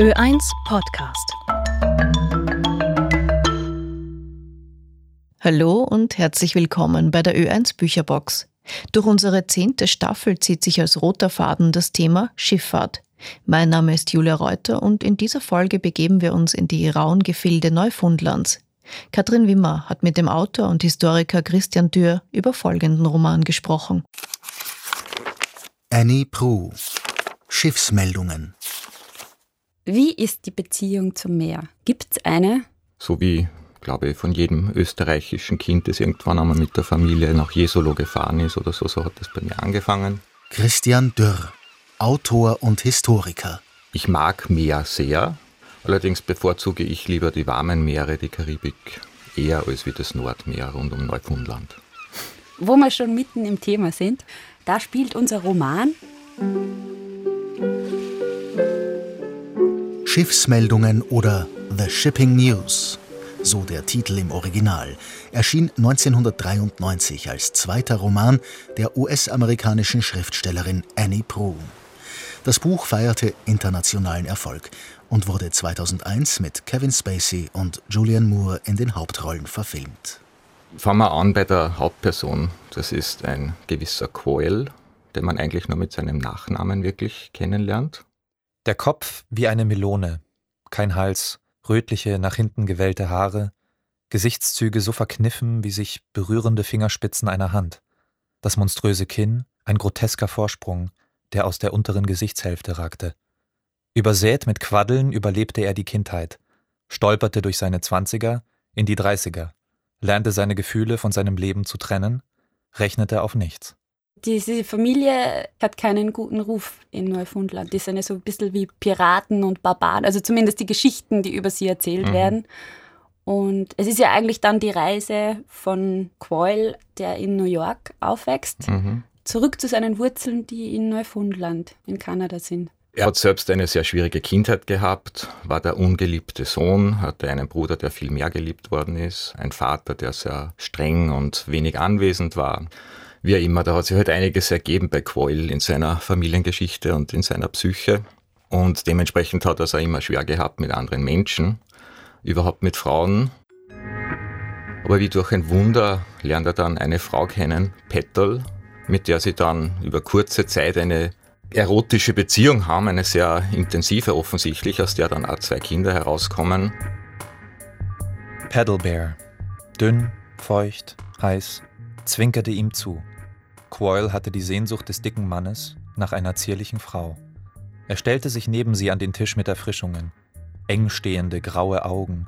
Ö1 Podcast. Hallo und herzlich willkommen bei der Ö1 Bücherbox. Durch unsere zehnte Staffel zieht sich als roter Faden das Thema Schifffahrt. Mein Name ist Julia Reuter und in dieser Folge begeben wir uns in die rauen Gefilde Neufundlands. Katrin Wimmer hat mit dem Autor und Historiker Christian Dürr über folgenden Roman gesprochen. Annie Prue Schiffsmeldungen Wie ist die Beziehung zum Meer? Gibt's eine? So wie, glaube ich, von jedem österreichischen Kind, das irgendwann einmal mit der Familie nach Jesolo gefahren ist oder so, so hat das bei mir angefangen. Christian Dürr Autor und Historiker Ich mag Meer sehr, allerdings bevorzuge ich lieber die warmen Meere, die Karibik, eher als wie das Nordmeer rund um Neufundland. Wo wir schon mitten im Thema sind, da spielt unser Roman Schiffsmeldungen oder The Shipping News, so der Titel im Original, erschien 1993 als zweiter Roman der US-amerikanischen Schriftstellerin Annie Proulx. Das Buch feierte internationalen Erfolg und wurde 2001 mit Kevin Spacey und Julianne Moore in den Hauptrollen verfilmt. Fangen wir an bei der Hauptperson. Das ist ein gewisser Coyle, den man eigentlich nur mit seinem Nachnamen wirklich kennenlernt. Der Kopf wie eine Melone, kein Hals, rötliche, nach hinten gewellte Haare, Gesichtszüge so verkniffen wie sich berührende Fingerspitzen einer Hand, das monströse Kinn, ein grotesker Vorsprung, der aus der unteren Gesichtshälfte ragte. Übersät mit Quaddeln überlebte er die Kindheit, stolperte durch seine Zwanziger in die Dreißiger, lernte seine Gefühle von seinem Leben zu trennen, rechnete auf nichts. Diese Familie hat keinen guten Ruf in Neufundland. Die sind ja so ein bisschen wie Piraten und Barbaren, also zumindest die Geschichten, die über sie erzählt mhm. werden. Und es ist ja eigentlich dann die Reise von Quoyle, der in New York aufwächst, mhm. zurück zu seinen Wurzeln, die in Neufundland, in Kanada sind. Er hat selbst eine sehr schwierige Kindheit gehabt, war der ungeliebte Sohn, hatte einen Bruder, der viel mehr geliebt worden ist, ein Vater, der sehr streng und wenig anwesend war wie auch immer, da hat sich halt einiges ergeben bei Quoyle in seiner Familiengeschichte und in seiner Psyche. Und dementsprechend hat er es auch immer schwer gehabt mit anderen Menschen, überhaupt mit Frauen. Aber wie durch ein Wunder lernt er dann eine Frau kennen, Petal, mit der sie dann über kurze Zeit eine erotische Beziehung haben, eine sehr intensive offensichtlich, aus der dann auch zwei Kinder herauskommen. Pedal Bear. Dünn, feucht, heiß, zwinkerte ihm zu. Quoyle hatte die Sehnsucht des dicken Mannes nach einer zierlichen Frau. Er stellte sich neben sie an den Tisch mit Erfrischungen. Eng stehende graue Augen,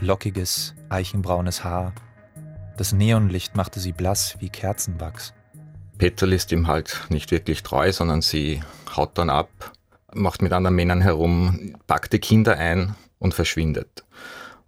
lockiges, eichenbraunes Haar. Das Neonlicht machte sie blass wie Kerzenwachs. Petal ist ihm halt nicht wirklich treu, sondern sie haut dann ab, macht mit anderen Männern herum, packt die Kinder ein und verschwindet.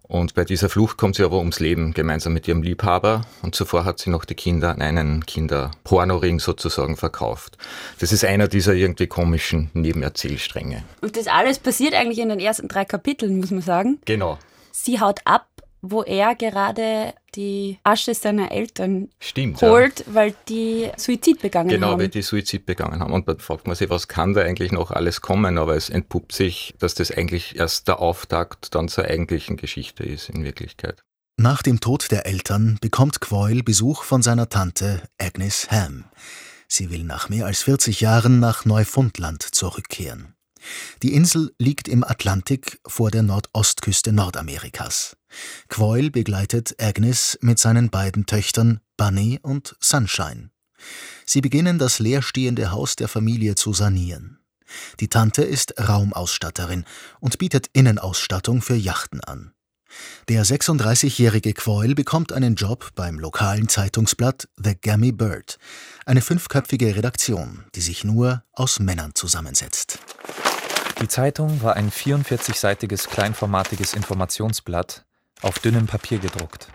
Und bei dieser Flucht kommt sie aber ums Leben, gemeinsam mit ihrem Liebhaber. Und zuvor hat sie noch die Kinder an einen Kinderpornoring sozusagen verkauft. Das ist einer dieser irgendwie komischen Nebenerzählstränge. Und das alles passiert eigentlich in den ersten drei Kapiteln, muss man sagen. Genau. Sie haut ab wo er gerade die Asche seiner Eltern Stimmt, holt, ja. weil die Suizid begangen genau, haben. Genau, weil die Suizid begangen haben. Und dann fragt man sich, was kann da eigentlich noch alles kommen? Aber es entpuppt sich, dass das eigentlich erst der Auftakt dann zur eigentlichen Geschichte ist in Wirklichkeit. Nach dem Tod der Eltern bekommt Quoyle Besuch von seiner Tante Agnes Ham. Sie will nach mehr als 40 Jahren nach Neufundland zurückkehren. Die Insel liegt im Atlantik vor der Nordostküste Nordamerikas. Quoyle begleitet Agnes mit seinen beiden Töchtern Bunny und Sunshine. Sie beginnen das leerstehende Haus der Familie zu sanieren. Die Tante ist Raumausstatterin und bietet Innenausstattung für Yachten an. Der 36-jährige Quoyle bekommt einen Job beim lokalen Zeitungsblatt The Gammy Bird, eine fünfköpfige Redaktion, die sich nur aus Männern zusammensetzt. Die Zeitung war ein 44-seitiges kleinformatiges Informationsblatt, auf dünnem Papier gedruckt.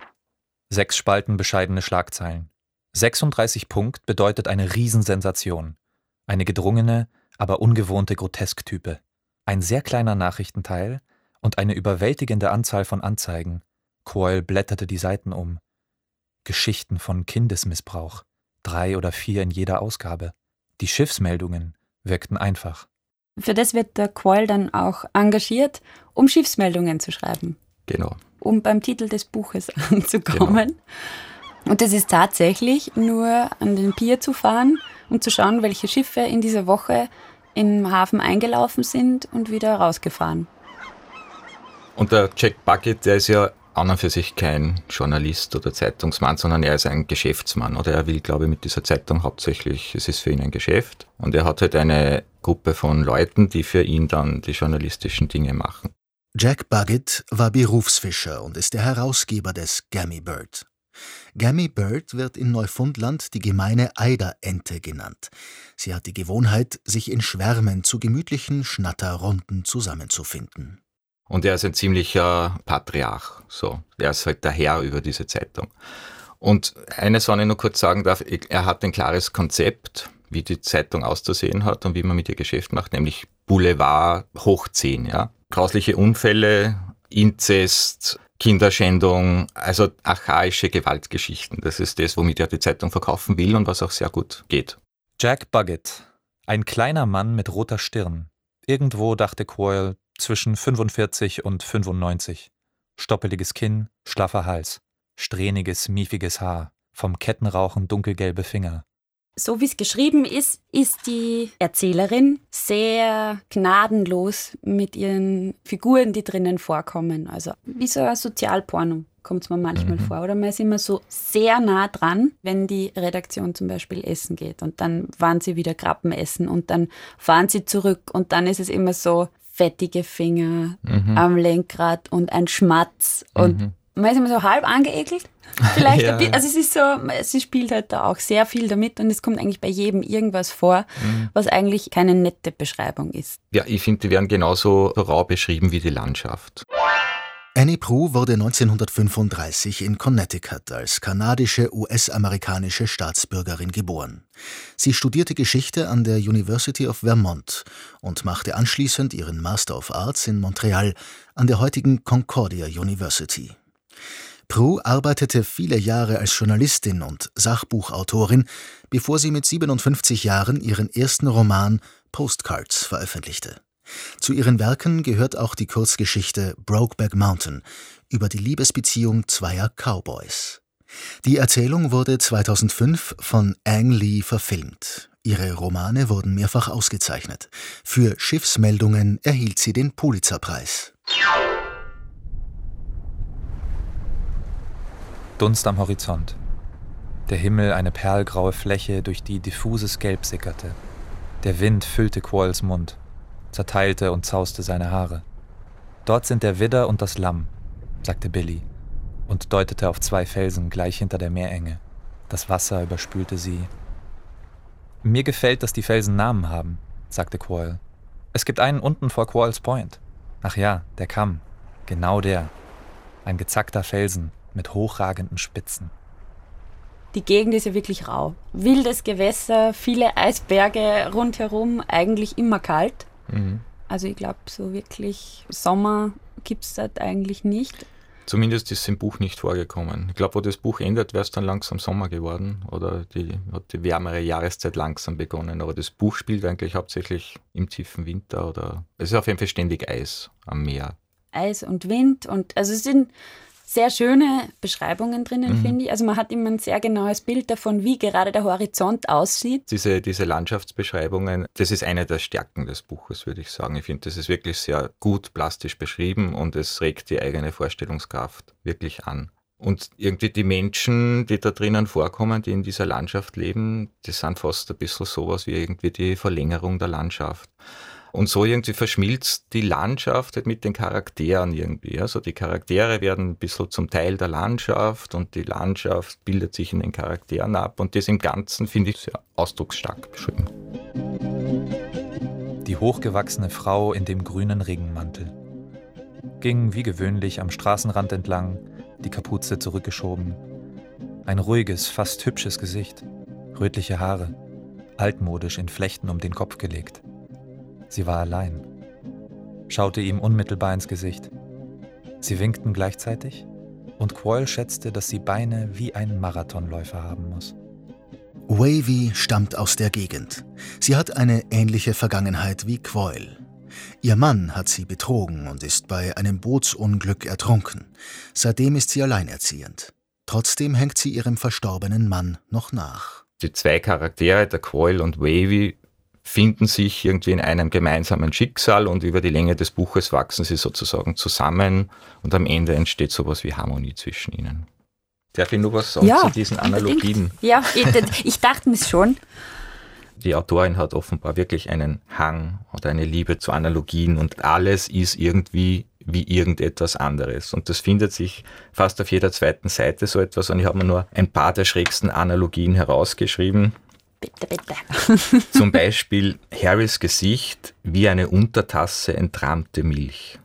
Sechs Spalten bescheidene Schlagzeilen. 36 Punkt bedeutet eine Riesensensation. Eine gedrungene, aber ungewohnte Grotesktype. Ein sehr kleiner Nachrichtenteil und eine überwältigende Anzahl von Anzeigen. Coyle blätterte die Seiten um. Geschichten von Kindesmissbrauch. Drei oder vier in jeder Ausgabe. Die Schiffsmeldungen wirkten einfach. Für das wird der Quoll dann auch engagiert, um Schiffsmeldungen zu schreiben. Genau. Um beim Titel des Buches anzukommen. Genau. Und das ist tatsächlich nur an den Pier zu fahren und zu schauen, welche Schiffe in dieser Woche im Hafen eingelaufen sind und wieder rausgefahren. Und der Jack Bucket, der ist ja an und für sich kein Journalist oder Zeitungsmann, sondern er ist ein Geschäftsmann. Oder er will, glaube ich, mit dieser Zeitung hauptsächlich, es ist für ihn ein Geschäft. Und er hat halt eine Gruppe von Leuten, die für ihn dann die journalistischen Dinge machen. Jack Buggett war Berufsfischer und ist der Herausgeber des Gammy Bird. Gammy Bird wird in Neufundland die gemeine Eiderente genannt. Sie hat die Gewohnheit, sich in Schwärmen zu gemütlichen Schnatterrunden zusammenzufinden. Und er ist ein ziemlicher Patriarch. So, er ist halt der Herr über diese Zeitung. Und eines, wenn ich nur kurz sagen darf, er hat ein klares Konzept, wie die Zeitung auszusehen hat und wie man mit ihr Geschäft macht, nämlich Boulevard hoch 10, ja. Grausliche Unfälle, Inzest, Kinderschändung, also archaische Gewaltgeschichten. Das ist das, womit er die Zeitung verkaufen will und was auch sehr gut geht. Jack Buggett, ein kleiner Mann mit roter Stirn. Irgendwo, dachte Quoyle, zwischen 45 und 95. Stoppeliges Kinn, schlaffer Hals, strähniges, miefiges Haar, vom Kettenrauchen dunkelgelbe Finger. So wie es geschrieben ist, ist die Erzählerin sehr gnadenlos mit ihren Figuren, die drinnen vorkommen. Also wie so ein Sozialporno kommt es mir manchmal mhm. vor. Oder man ist immer so sehr nah dran, wenn die Redaktion zum Beispiel essen geht. Und dann waren sie wieder Krabben essen und dann fahren sie zurück. Und dann ist es immer so fettige Finger mhm. am Lenkrad und ein Schmatz. Und mhm man ist immer so halb angeekelt. Vielleicht ja. also es ist so, sie spielt halt da auch sehr viel damit und es kommt eigentlich bei jedem irgendwas vor, mhm. was eigentlich keine nette Beschreibung ist. Ja, ich finde, die werden genauso rau beschrieben wie die Landschaft. Annie Prue wurde 1935 in Connecticut als kanadische US-amerikanische Staatsbürgerin geboren. Sie studierte Geschichte an der University of Vermont und machte anschließend ihren Master of Arts in Montreal an der heutigen Concordia University. Prue arbeitete viele Jahre als Journalistin und Sachbuchautorin, bevor sie mit 57 Jahren ihren ersten Roman Postcards veröffentlichte. Zu ihren Werken gehört auch die Kurzgeschichte Brokeback Mountain über die Liebesbeziehung zweier Cowboys. Die Erzählung wurde 2005 von Ang Lee verfilmt. Ihre Romane wurden mehrfach ausgezeichnet. Für Schiffsmeldungen erhielt sie den Pulitzerpreis. Dunst am Horizont. Der Himmel eine perlgraue Fläche, durch die diffuses Gelb sickerte. Der Wind füllte Qualls Mund, zerteilte und zauste seine Haare. Dort sind der Widder und das Lamm, sagte Billy und deutete auf zwei Felsen gleich hinter der Meerenge. Das Wasser überspülte sie. Mir gefällt, dass die Felsen Namen haben, sagte Quoyle. Es gibt einen unten vor Quoyles Point. Ach ja, der Kamm. Genau der. Ein gezackter Felsen, mit hochragenden Spitzen. Die Gegend ist ja wirklich rau. Wildes Gewässer, viele Eisberge rundherum, eigentlich immer kalt. Mhm. Also ich glaube, so wirklich Sommer gibt es dort eigentlich nicht. Zumindest ist es im Buch nicht vorgekommen. Ich glaube, wo das Buch endet, wäre es dann langsam Sommer geworden oder die, hat die wärmere Jahreszeit langsam begonnen. Aber das Buch spielt eigentlich hauptsächlich im tiefen Winter oder es ist auf jeden Fall ständig Eis am Meer. Eis und Wind und also es sind sehr schöne Beschreibungen drinnen, mhm. finde ich. Also man hat immer ein sehr genaues Bild davon, wie gerade der Horizont aussieht. Diese, diese Landschaftsbeschreibungen, das ist eine der Stärken des Buches, würde ich sagen. Ich finde, das ist wirklich sehr gut plastisch beschrieben und es regt die eigene Vorstellungskraft wirklich an. Und irgendwie die Menschen, die da drinnen vorkommen, die in dieser Landschaft leben, die sind fast ein bisschen sowas wie irgendwie die Verlängerung der Landschaft. Und so irgendwie verschmilzt die Landschaft halt mit den Charakteren irgendwie. Also die Charaktere werden ein bisschen zum Teil der Landschaft und die Landschaft bildet sich in den Charakteren ab. Und das im Ganzen finde ich sehr ausdrucksstark beschrieben. Die hochgewachsene Frau in dem grünen Regenmantel ging wie gewöhnlich am Straßenrand entlang, die Kapuze zurückgeschoben. Ein ruhiges, fast hübsches Gesicht, rötliche Haare, altmodisch in Flechten um den Kopf gelegt. Sie war allein, schaute ihm unmittelbar ins Gesicht. Sie winkten gleichzeitig und Quoyle schätzte, dass sie Beine wie ein Marathonläufer haben muss. Wavy stammt aus der Gegend. Sie hat eine ähnliche Vergangenheit wie Quoyle. Ihr Mann hat sie betrogen und ist bei einem Bootsunglück ertrunken. Seitdem ist sie alleinerziehend. Trotzdem hängt sie ihrem verstorbenen Mann noch nach. Die zwei Charaktere, der Quoyle und Wavy, finden sich irgendwie in einem gemeinsamen Schicksal und über die Länge des Buches wachsen sie sozusagen zusammen und am Ende entsteht sowas wie Harmonie zwischen ihnen. Darf ich nur was sagen Ja, zu diesen Analogien? Ja, ich, ich dachte mir schon. Die Autorin hat offenbar wirklich einen Hang oder eine Liebe zu Analogien und alles ist irgendwie wie irgendetwas anderes. Und das findet sich fast auf jeder zweiten Seite so etwas. Und ich habe mir nur ein paar der schrägsten Analogien herausgeschrieben. Bitte, bitte. Zum Beispiel Harrys Gesicht wie eine Untertasse entrahmte Milch.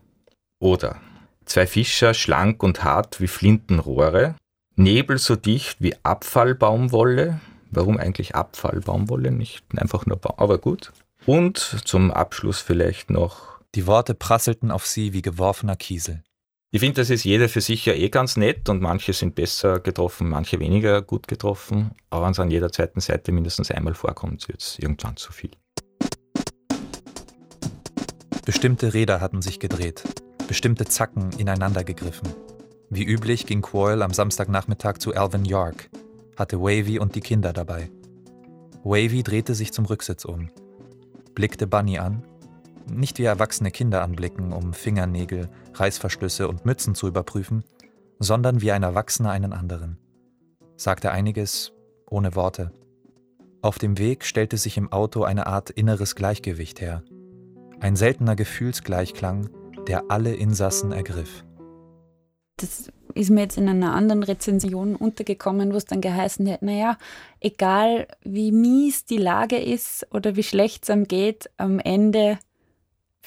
Oder zwei Fischer schlank und hart wie Flintenrohre, Nebel so dicht wie Abfallbaumwolle. Warum eigentlich Abfallbaumwolle, nicht einfach nur Baum, aber gut. Und zum Abschluss vielleicht noch, Die Worte prasselten auf sie wie geworfener Kiesel. Ich finde, das ist jeder für sich ja eh ganz nett und manche sind besser getroffen, manche weniger gut getroffen. Aber wenn es an jeder zweiten Seite mindestens einmal vorkommt, wird es irgendwann zu viel. Bestimmte Räder hatten sich gedreht, bestimmte Zacken ineinander gegriffen. Wie üblich ging Quoyle am Samstagnachmittag zu Alvin York, hatte Wavy und die Kinder dabei. Wavy drehte sich zum Rücksitz um, blickte Bunny an, nicht wie erwachsene Kinder anblicken, um Fingernägel, Reißverschlüsse und Mützen zu überprüfen, sondern wie ein Erwachsener einen anderen. Sagte einiges ohne Worte. Auf dem Weg stellte sich im Auto eine Art inneres Gleichgewicht her. Ein seltener Gefühlsgleichklang, der alle Insassen ergriff. Das ist mir jetzt in einer anderen Rezension untergekommen, wo es dann geheißen hat, naja, egal wie mies die Lage ist oder wie schlecht es einem geht, am Ende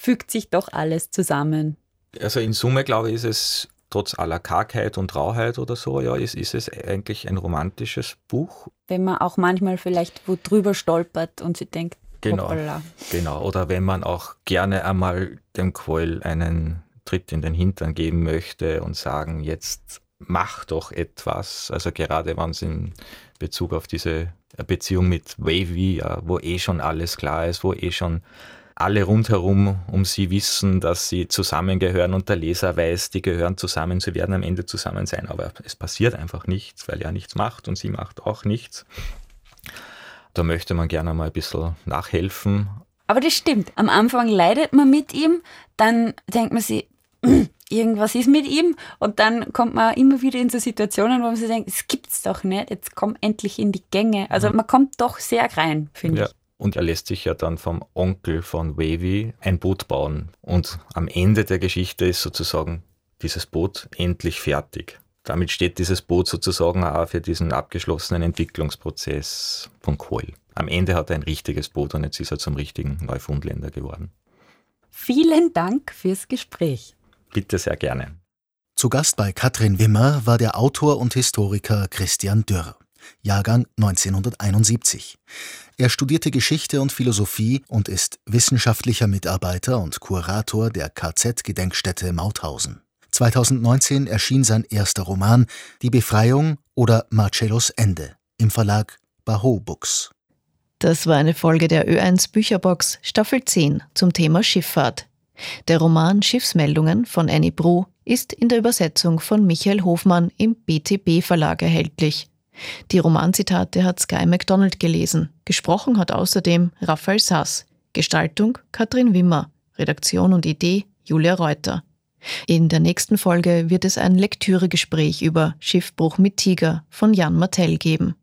fügt sich doch alles zusammen. Also in Summe, glaube ich, ist es trotz aller Kargheit und Rauheit oder so, ja, ist, ist es eigentlich ein romantisches Buch. Wenn man auch manchmal vielleicht wo drüber stolpert und sich denkt, Genau. hoppala. Genau. Oder wenn man auch gerne einmal dem Quoll einen Tritt in den Hintern geben möchte und sagen, jetzt mach doch etwas. Also gerade wenn es in Bezug auf diese Beziehung mit Wavy, ja, wo eh schon alles klar ist, wo eh schon alle rundherum um sie wissen, dass sie zusammengehören und der Leser weiß, die gehören zusammen, sie werden am Ende zusammen sein, aber es passiert einfach nichts, weil er nichts macht und sie macht auch nichts. Da möchte man gerne mal ein bisschen nachhelfen. Aber das stimmt. Am Anfang leidet man mit ihm, dann denkt man sich, irgendwas ist mit ihm und dann kommt man immer wieder in so Situationen, wo man sich denkt, es gibt's doch nicht, jetzt komm endlich in die Gänge. Also man kommt doch sehr rein, finde Ja. ich. Und er lässt sich ja dann vom Onkel von Wavy ein Boot bauen. Und am Ende der Geschichte ist sozusagen dieses Boot endlich fertig. Damit steht dieses Boot sozusagen auch für diesen abgeschlossenen Entwicklungsprozess von Coil. Am Ende hat er ein richtiges Boot und jetzt ist er zum richtigen Neufundländer geworden. Vielen Dank fürs Gespräch. Bitte sehr gerne. Zu Gast bei Katrin Wimmer war der Autor und Historiker Christian Dürr, Jahrgang 1971. Er studierte Geschichte und Philosophie und ist wissenschaftlicher Mitarbeiter und Kurator der KZ-Gedenkstätte Mauthausen. 2019 erschien sein erster Roman Die Befreiung oder Marcellos Ende im Verlag Baho Books. Das war eine Folge der Ö1 Bücherbox Staffel 10 zum Thema Schifffahrt. Der Roman Schiffsmeldungen von Annie Bru ist in der Übersetzung von Michael Hofmann im BTB Verlag erhältlich. Die Romanzitate hat Sky MacDonald gelesen. Gesprochen hat außerdem Raphael Sass. Gestaltung Katrin Wimmer. Redaktion und Idee Julia Reuter. In der nächsten Folge wird es ein Lektüregespräch über Schiffbruch mit Tiger von Jan Martell geben.